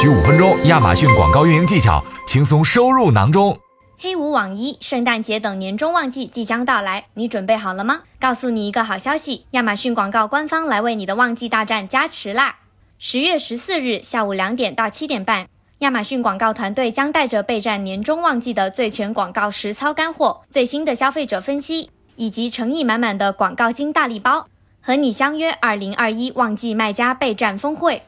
需五分钟，亚马逊广告运营技巧轻松收入囊中。黑五、网一、圣诞节等年终旺季即将到来，你准备好了吗？告诉你一个好消息，亚马逊广告官方来为你的旺季大战加持啦！十月十四日下午两点到七点半，亚马逊广告团队将带着备战年终旺季的最全广告实操干货、最新的消费者分析以及诚意满满的广告金大礼包，和你相约二零二一旺季卖家备战峰会。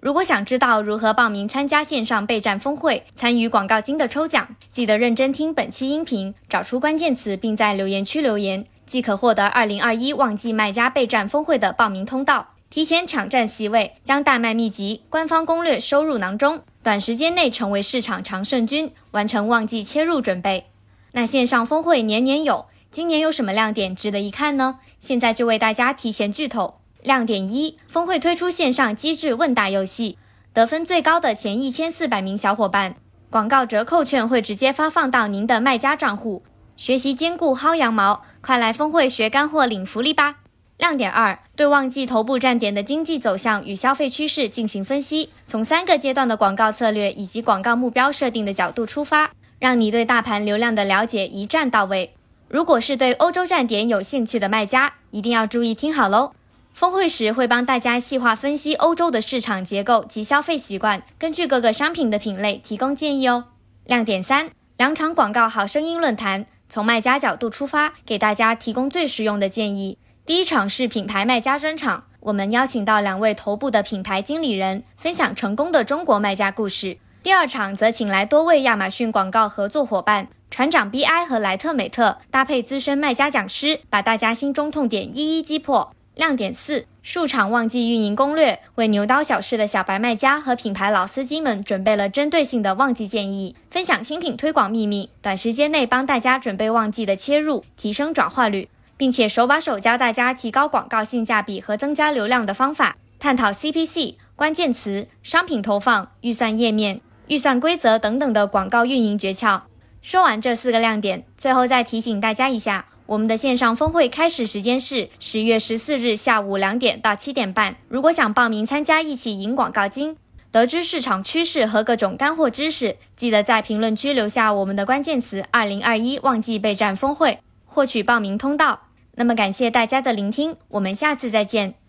如果想知道如何报名参加线上备战峰会，参与广告金的抽奖，记得认真听本期音频，找出关键词，并在留言区留言，即可获得二零二一旺季卖家备战峰会的报名通道，提前抢占席位，将大卖秘籍、官方攻略收入囊中，短时间内成为市场常胜军，完成旺季切入准备。那线上峰会年年有，今年有什么亮点值得一看呢？现在就为大家提前剧透。亮点一：峰会推出线上机智问答游戏，得分最高的前一千四百名小伙伴，广告折扣券会直接发放到您的卖家账户。学习兼顾薅羊毛，快来峰会学干货领福利吧！亮点二：对旺季头部站点的经济走向与消费趋势进行分析，从三个阶段的广告策略以及广告目标设定的角度出发，让你对大盘流量的了解一站到位。如果是对欧洲站点有兴趣的卖家，一定要注意听好喽！峰会时会帮大家细化分析欧洲的市场结构及消费习惯，根据各个商品的品类提供建议哦。亮点三：两场广告好声音论坛，从卖家角度出发，给大家提供最实用的建议。第一场是品牌卖家专场，我们邀请到两位头部的品牌经理人，分享成功的中国卖家故事。第二场则请来多位亚马逊广告合作伙伴，船长 BI 和莱特美特搭配资深卖家讲师，把大家心中痛点一一击破。亮点四：数场旺季运营攻略，为牛刀小试的小白卖家和品牌老司机们准备了针对性的旺季建议，分享新品推广秘密，短时间内帮大家准备旺季的切入，提升转化率，并且手把手教大家提高广告性价比和增加流量的方法，探讨 CPC、关键词、商品投放、预算页面、预算规则等等的广告运营诀窍。说完这四个亮点，最后再提醒大家一下。我们的线上峰会开始时间是十月十四日下午两点到七点半。如果想报名参加，一起赢广告金，得知市场趋势和各种干货知识，记得在评论区留下我们的关键词“二零二一旺季备战峰会”，获取报名通道。那么感谢大家的聆听，我们下次再见。